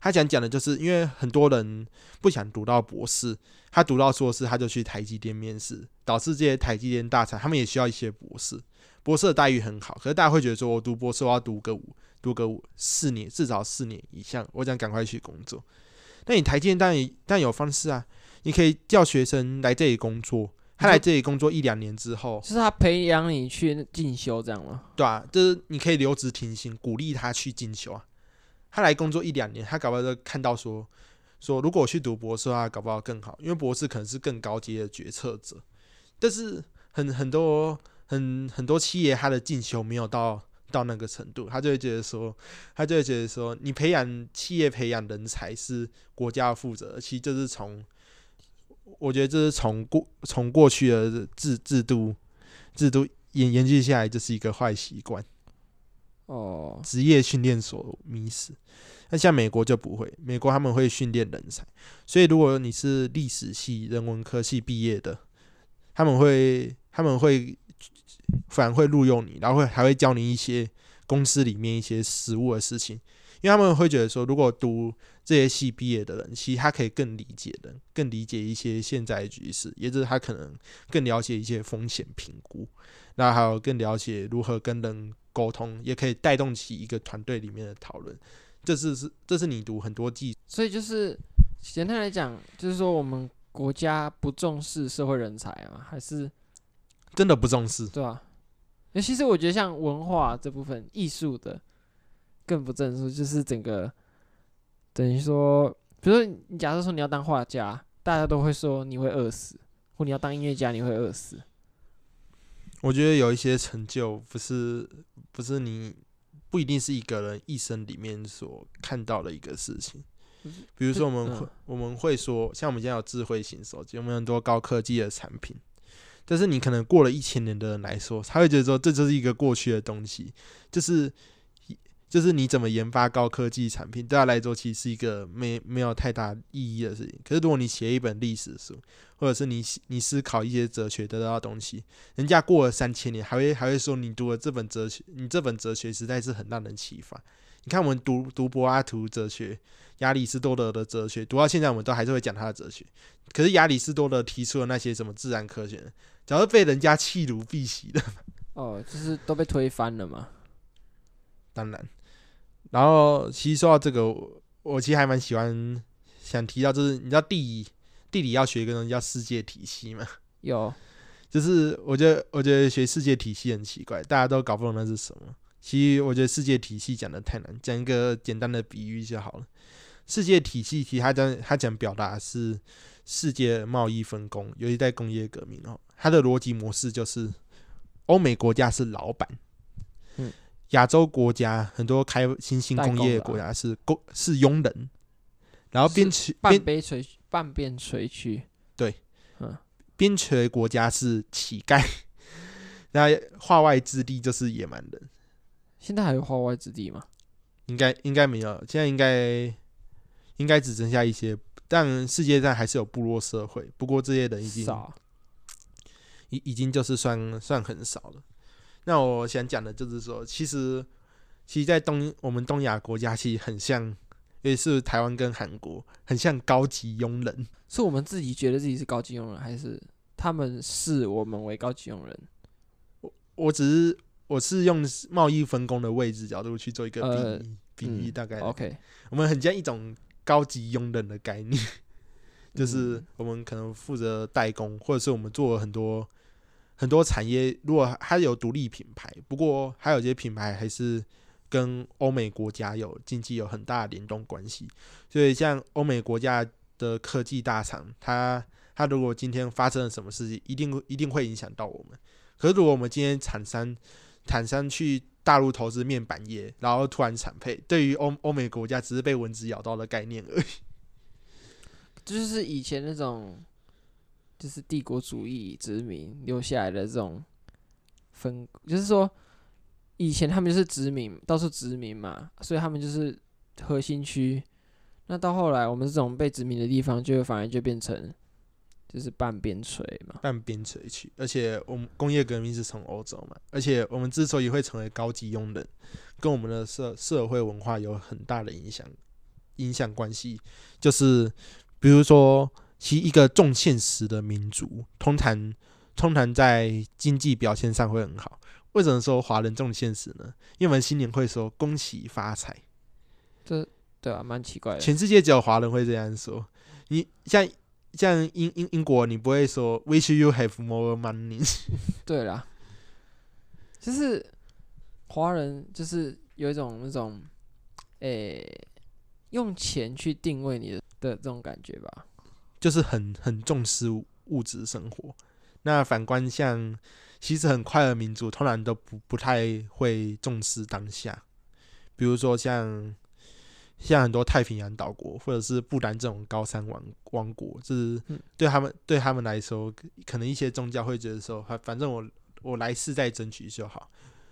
他想讲的就是，因为很多人不想读到博士，他读到硕士他就去台积电面试，导致这些台积电大厂他们也需要一些博士，博士的待遇很好，可是大家会觉得说，我读博士我要读个五读个五四年，至少四年以上，我想赶快去工作。那你台积电当然当然有方式啊，你可以叫学生来这里工作，他来这里工作一两年之后，就是他培养你去进修这样吗？对啊，就是你可以留职停薪，鼓励他去进修啊。他来工作一两年，他搞不好就看到说说，如果我去读博士的话，搞不好更好，因为博士可能是更高阶的决策者。但是很很多很很多企业，他的进修没有到到那个程度，他就会觉得说，他就会觉得说，你培养企业培养人才是国家要负责，其实就是从，我觉得这是从过从过去的制制度制度延延续下来，就是一个坏习惯。哦，职业训练所迷失，那像美国就不会，美国他们会训练人才，所以如果你是历史系、人文科系毕业的，他们会他们会反而会录用你，然后会还会教你一些公司里面一些实务的事情，因为他们会觉得说，如果读这些系毕业的人，其实他可以更理解的，更理解一些现在的局势，也就是他可能更了解一些风险评估，那还有更了解如何跟人。沟通也可以带动起一个团队里面的讨论，这是是这是你读很多技，所以就是简单来讲，就是说我们国家不重视社会人才啊，还是真的不重视，对啊，那其实我觉得像文化这部分，艺术的更不正视，就是整个等于说，比如说你假设说你要当画家，大家都会说你会饿死，或你要当音乐家你会饿死。我觉得有一些成就不是不是你不一定是一个人一生里面所看到的一个事情。比如说我们会我们会说，像我们现在有智慧型手机，我们很多高科技的产品，但是你可能过了一千年的人来说，他会觉得说这就是一个过去的东西，就是。就是你怎么研发高科技产品，对他来说其实是一个没没有太大意义的事情。可是如果你写一本历史书，或者是你你思考一些哲学得到的东西，人家过了三千年还会还会说你读了这本哲学，你这本哲学实在是很让人启发。你看我们读读柏拉图哲学、亚里士多德的哲学，读到现在我们都还是会讲他的哲学。可是亚里士多德提出的那些什么自然科学，早就被人家弃如敝屣的。哦，就是都被推翻了嘛。当然。然后，其实说到这个，我其实还蛮喜欢想提到，就是你知道地理地理要学一个东西叫世界体系吗？有，就是我觉得我觉得学世界体系很奇怪，大家都搞不懂那是什么。其实我觉得世界体系讲的太难，讲一个简单的比喻就好了。世界体系其实它讲它讲表达是世界贸易分工，尤其在工业革命后，它的逻辑模式就是欧美国家是老板。亚洲国家很多开新兴工业的国家是工是佣人，然后边陲半边陲半边陲区对，嗯，边陲国家是乞丐，那化外之地就是野蛮人。现在还有化外之地吗？应该应该没有，现在应该应该只剩下一些，但世界上还是有部落社会，不过这些人已经少，已已经就是算算很少了。那我想讲的就是说，其实，其实，在东我们东亚国家，其实很像，也是台湾跟韩国，很像高级佣人。是我们自己觉得自己是高级佣人，还是他们视我们为高级佣人？我我只是我是用贸易分工的位置角度去做一个比喻，呃、比喻大概、嗯。OK，我们很像一种高级佣人的概念，就是我们可能负责代工，或者是我们做了很多。很多产业如果它有独立品牌，不过还有一些品牌还是跟欧美国家有经济有很大的联动关系。所以像欧美国家的科技大厂，它它如果今天发生了什么事情，一定一定会影响到我们。可是如果我们今天厂商厂商去大陆投资面板业，然后突然惨配，对于欧欧美国家只是被蚊子咬到的概念而已。就是以前那种。就是帝国主义殖民留下来的这种分，就是说以前他们就是殖民，到处殖民嘛，所以他们就是核心区。那到后来，我们这种被殖民的地方，就反而就变成就是半边陲嘛，半边陲区。而且我们工业革命是从欧洲嘛，而且我们之所以会成为高级佣人，跟我们的社社会文化有很大的影响影响关系，就是比如说。其一个重现实的民族，通常通常在经济表现上会很好。为什么说华人重现实呢？因为我们新年会说恭喜发财。这对啊，蛮奇怪的。全世界只有华人会这样说。你像像英英英国，你不会说 “wish you have more money”。对啦，就是华人就是有一种那种，诶、欸，用钱去定位你的的这种感觉吧。就是很很重视物质生活。那反观像其实很快乐民族，通常都不不太会重视当下。比如说像像很多太平洋岛国，或者是不丹这种高山王王国，就是对他们对他们来说，可能一些宗教会觉得说，反反正我我来世再争取就好。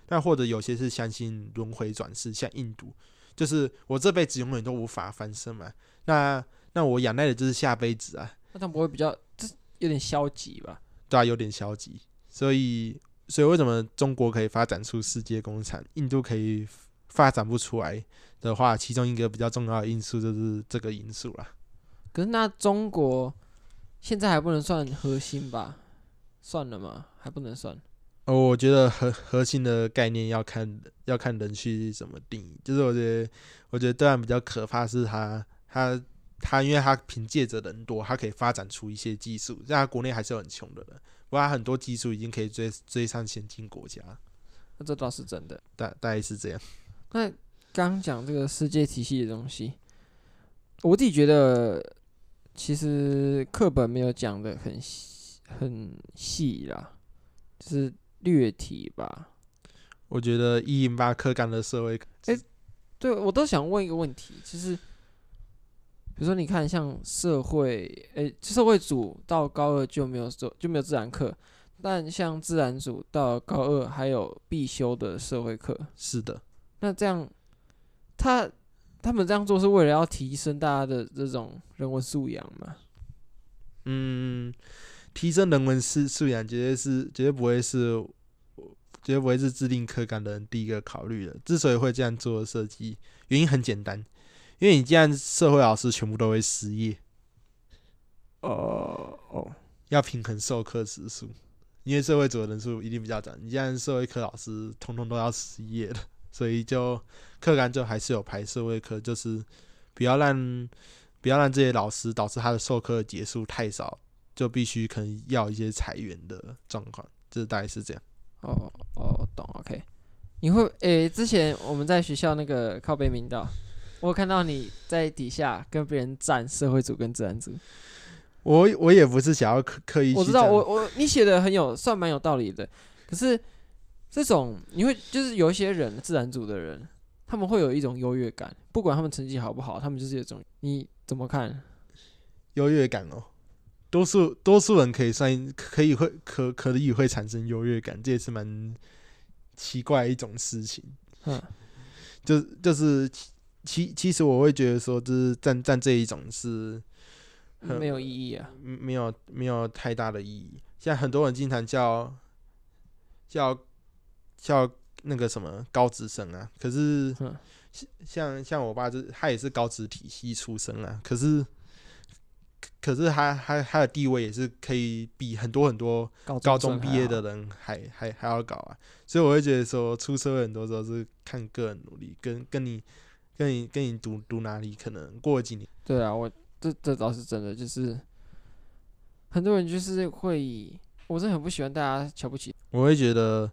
那或者有些是相信轮回转世，像印度，就是我这辈子永远都无法翻身嘛。那那我仰赖的就是下辈子啊。那他不会比较，这有点消极吧？对啊，有点消极。所以所以为什么中国可以发展出世界工厂，印度可以？发展不出来的话，其中一个比较重要的因素就是这个因素啦。可是那中国现在还不能算核心吧？算了吗？还不能算。哦，我觉得核核心的概念要看要看人去怎么定义。就是我觉得，我觉得对岸比较可怕是他他他，因为他凭借着人多，他可以发展出一些技术，但他国内还是有很穷的人。不过他很多技术已经可以追追上先进国家。那这倒是真的，大大概是这样。那刚讲这个世界体系的东西，我自己觉得其实课本没有讲的很细很细啦，就是略提吧。我觉得一零八课纲的社会，哎、欸，对我都想问一个问题，就是比如说你看像社会，诶、欸，社会组到高二就没有就就没有自然课，但像自然组到高二还有必修的社会课。是的。那这样，他他们这样做是为了要提升大家的这种人文素养吗？嗯，提升人文素素养绝对是绝对不会是，绝对不会是制定课纲的人第一个考虑的。之所以会这样做的设计，原因很简单，因为你既然社会老师全部都会失业，哦哦，要平衡授课时数，因为社会组的人数一定比较少，你既然社会科老师通通都要失业了。所以就课纲就还是有排社会课，就是不要让不要让这些老师导致他的授课结束太少，就必须可能要一些裁员的状况，就是大概是这样。哦哦，懂，OK。你会诶、欸，之前我们在学校那个靠背明道，我看到你在底下跟别人站社会组跟自然组。我我也不是想要刻刻意，我知道我我你写的很有算蛮有道理的，可是。这种你会就是有一些人自然组的人，他们会有一种优越感，不管他们成绩好不好，他们就是有一种你怎么看？优越感哦，多数多数人可以算可以会可可以会产生优越感，这也是蛮奇怪一种事情。嗯，就就是其其实我会觉得说，就是站站这一种是没有意义啊，没有没有太大的意义。像很多人经常叫叫。叫那个什么高职生啊，可是像像我爸，就是他也是高职体系出身啊，可是可是他他他的地位也是可以比很多很多高中毕业的人还还还，还要高啊，所以我会觉得说出社会很多时候是看个人努力，跟跟你跟你跟你读读哪里，可能过几年。对啊，我这这倒是真的，就是很多人就是会，我真的很不喜欢大家瞧不起，我会觉得。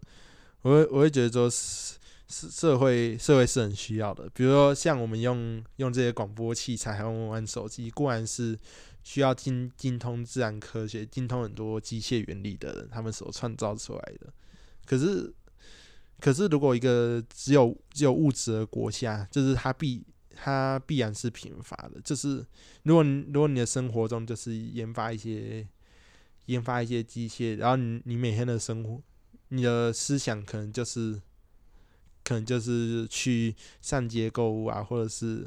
我会我会觉得说，社社会社会是很需要的。比如说，像我们用用这些广播器材，还有我们玩手机，固然是需要精精通自然科学、精通很多机械原理的人，他们所创造出来的。可是，可是如果一个只有只有物质的国家，就是它必它必然是贫乏的。就是如果你如果你的生活中就是研发一些研发一些机械，然后你你每天的生活。你的思想可能就是，可能就是去上街购物啊，或者是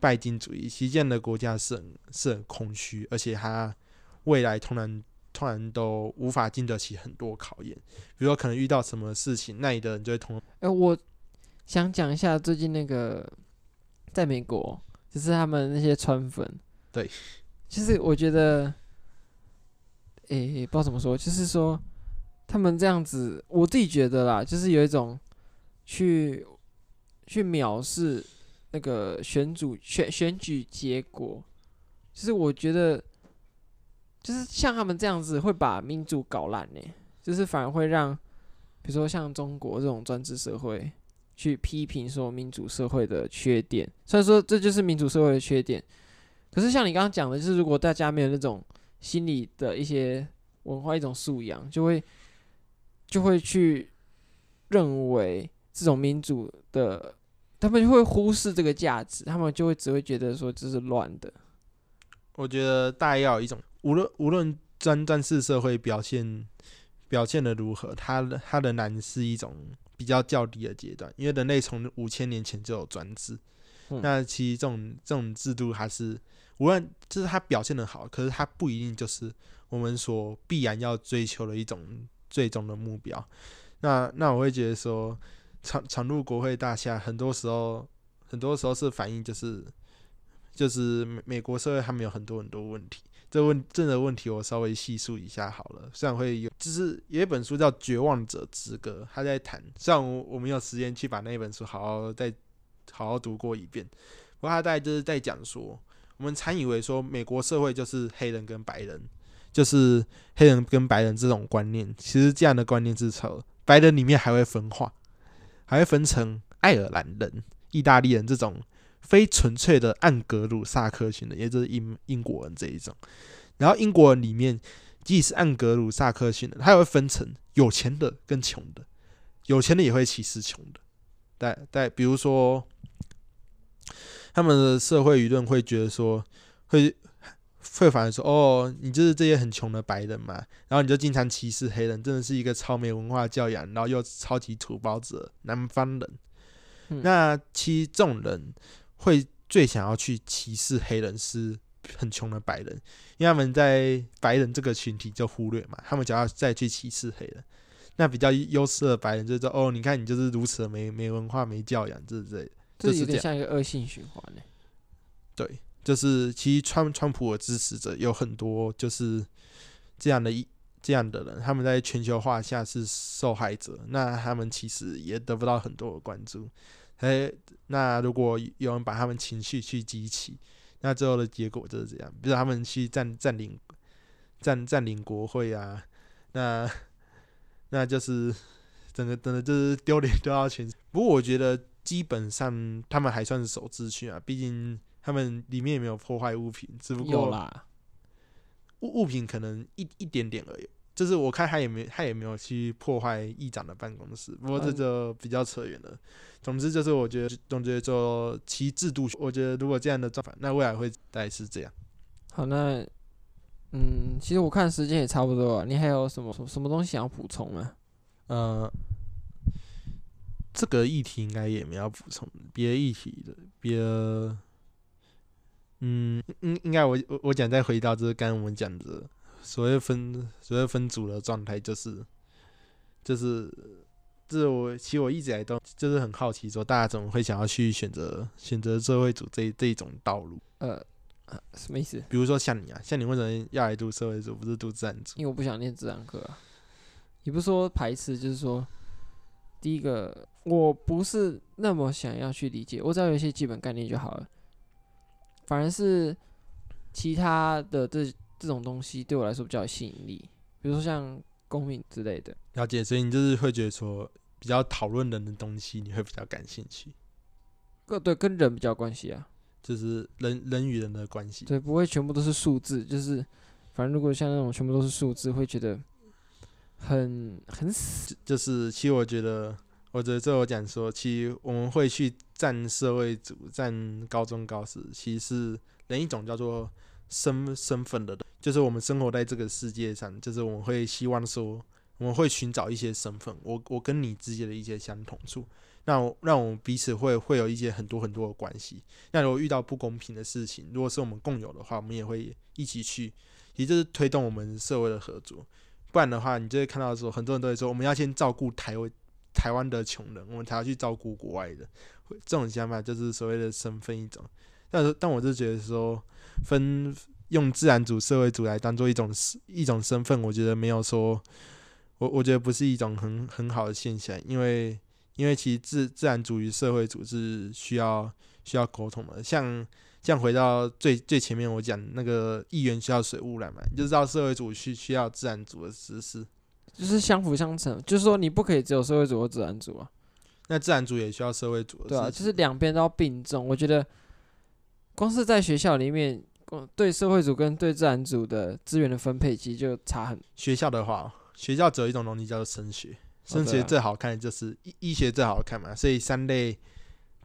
拜金主义。其实这样的国家是很是很空虚，而且它未来通然突然都无法经得起很多考验。比如说，可能遇到什么事情，那里的人就会通。哎，我想讲一下最近那个在美国，就是他们那些川粉。对，其实我觉得，哎，不知道怎么说，就是说。他们这样子，我自己觉得啦，就是有一种去去藐视那个选主选选举结果，就是我觉得，就是像他们这样子会把民主搞烂呢，就是反而会让，比如说像中国这种专制社会去批评说民主社会的缺点，虽然说这就是民主社会的缺点，可是像你刚刚讲的，就是如果大家没有那种心理的一些文化一种素养，就会就会去认为。这种民主的，他们就会忽视这个价值，他们就会只会觉得说这是乱的。我觉得大概要有一种，无论无论专专制社会表现表现的如何，它它仍然是一种比较较低的阶段，因为人类从五千年前就有专制。嗯、那其实这种这种制度还是无论就是它表现的好，可是它不一定就是我们所必然要追求的一种最终的目标。那那我会觉得说。闯闯入国会大厦，很多时候，很多时候是反映就是，就是美美国社会他们有很多很多问题。这问这个问题我稍微细述一下好了。虽然会有，就是有一本书叫《绝望者之歌》，他在谈。虽然我我没有时间去把那本书好好再好好读过一遍，不过他大概就是在讲说，我们常以为说美国社会就是黑人跟白人，就是黑人跟白人这种观念，其实这样的观念是错。白人里面还会分化。还会分成爱尔兰人、意大利人这种非纯粹的暗格鲁萨克逊人，也就是英英国人这一种。然后英国人里面，即使暗格鲁萨克逊人，他也会分成有钱的跟穷的，有钱的也会歧视穷的。但但比如说，他们的社会舆论会觉得说会。会反而说：“哦，你就是这些很穷的白人嘛，然后你就经常歧视黑人，真的是一个超没文化教养，然后又超级土包子的南方人。嗯”那其实这种人会最想要去歧视黑人，是很穷的白人，因为他们在白人这个群体就忽略嘛，他们只要再去歧视黑人，那比较优势的白人就说：“哦，你看你就是如此的没没文化、没教养，这这，这有点像一个恶性循环呢。”对。就是其实川川普的支持者有很多，就是这样的一这样的人，他们在全球化下是受害者，那他们其实也得不到很多的关注。诶，那如果有人把他们情绪去激起，那最后的结果就是这样，比如他们去占占领占占领国会啊，那那就是整个真的就是丢脸丢到全。不过我觉得基本上他们还算是守秩序啊，毕竟。他们里面也没有破坏物品，只不过物物品可能一一点点而已。就是我看他也没他也没有去破坏议长的办公室，不过这就比较扯远了。总之就是我觉得，总觉得说其制度，我觉得如果这样的做法，那未来会大概是这样。好，那嗯，其实我看时间也差不多了，你还有什么什么东西想要补充吗？呃，这个议题应该也没有补充，别的议题的别的。嗯，应应该我我我讲再回到就是刚刚我们讲的所谓分所谓分组的状态，就是就是这我其实我一直来都就是很好奇，说大家怎么会想要去选择选择社会组这这一种道路？呃，什么意思？比如说像你啊，像你为什么要来读社会组，不是读自然组？因为我不想念自然课啊。也不是说排斥，就是说第一个我不是那么想要去理解，我只要有一些基本概念就好了。反而是其他的这这种东西对我来说比较有吸引力，比如说像公民之类的。了解，所以你就是会觉得说比较讨论人的东西，你会比较感兴趣。个对，跟人比较关系啊，就是人人与人的关系。对，不会全部都是数字，就是反正如果像那种全部都是数字，会觉得很很死。就是其实我觉得。我觉得这我讲说，其实我们会去占社会组、占高中高职，其实是另一种叫做身身份的，就是我们生活在这个世界上，就是我们会希望说，我们会寻找一些身份，我我跟你之间的一些相同处，那让我们彼此会会有一些很多很多的关系。那如果遇到不公平的事情，如果是我们共有的话，我们也会一起去，也就是推动我们社会的合作。不然的话，你就会看到说，很多人都会说，我们要先照顾台湾。台湾的穷人，我们才要去照顾国外的，这种想法就是所谓的身份一种。但是，但我就觉得说，分用自然组、社会组来当做一种一种身份，我觉得没有说，我我觉得不是一种很很好的现象，因为因为其实自自然组与社会组是需要需要沟通的。像像回到最最前面我讲那个议员需要水污染嘛，你就知道社会组需需要自然组的知识，就是相辅相成。就是说你不可以只有社会组和自然组啊，那自然组也需要社会组的。对啊，就是两边都要并重。我觉得光是在学校里面，光对社会组跟对自然组的资源的分配，其实就差很。学校的话，学校只有一种东西叫做升学，升学最好看的就是医医学最好看嘛，所以三类。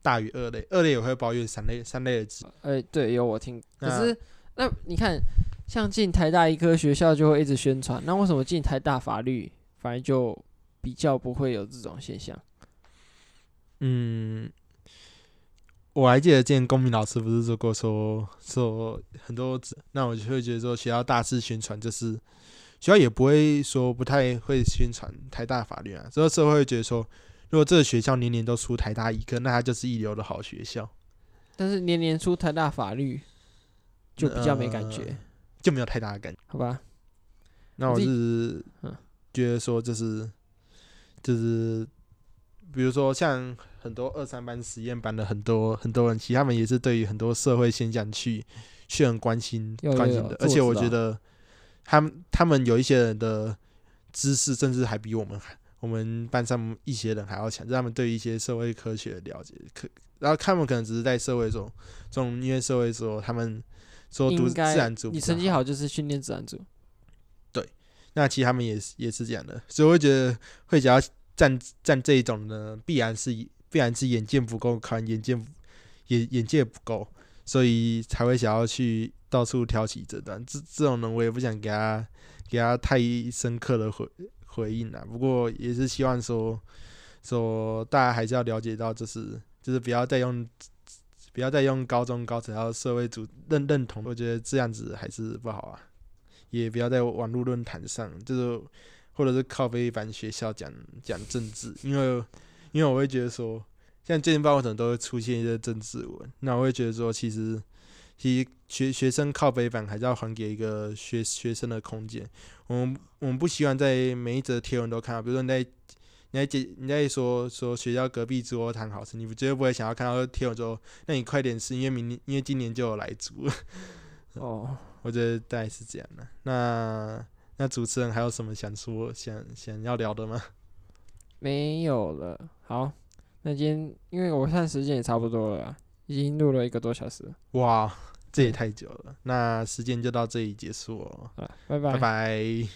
大于二类，二类也会抱怨三类，三类的字。哎、欸，对，有我听。可是，那，那你看，像进台大医科学校就会一直宣传，那为什么进台大法律反而就比较不会有这种现象？嗯，我还记得之前公民老师不是说过说说很多，那我就会觉得说学校大肆宣传，就是学校也不会说不太会宣传台大法律啊，之后社会会觉得说。如果这个学校年年都出台大医科，那它就是一流的好学校。但是年年出台大法律，就比较没感觉，呃、就没有太大的感觉，好吧？那我是觉得说，就是就是，比如说像很多二三班、实验班的很多很多人，其实他们也是对于很多社会现象去去很关心关心的，而且我觉得他们他们有一些人的知识，甚至还比我们还。我们班上一些人还要强，他们对于一些社会科学的了解，可然后他们可能只是在社会中，这种因为社会说他们说读自然组，你成绩好就是训练自然组，对，那其实他们也是也是这样的，所以我觉得会想要占占这一种呢，必然是必然是眼界不够宽，眼界眼眼界不够，所以才会想要去到处挑起这段，这这种人我也不想给他给他太深刻的回。回应啊，不过也是希望说，说大家还是要了解到，就是就是不要再用，不要再用高中高职要社会主认认同，我觉得这样子还是不好啊。也不要在网络论坛上，就是或者是靠北一般学校讲讲政治，因为因为我会觉得说，像最近报纸都会出现一些政治文，那我会觉得说，其实。其实学学生靠北版还是要还给一个学学生的空间。我们我们不希望在每一则贴文都看到，比如说你在你在解你在说说学校隔壁桌谈好吃，你绝对不会想要看到贴文说，那你快点吃，因为明年因为今年就有来猪。哦，我觉得大概是这样的。那那主持人还有什么想说想想要聊的吗？没有了。好，那今天因为我看时间也差不多了。已经录了一个多小时，哇，这也太久了。那时间就到这里结束了，拜拜，拜拜。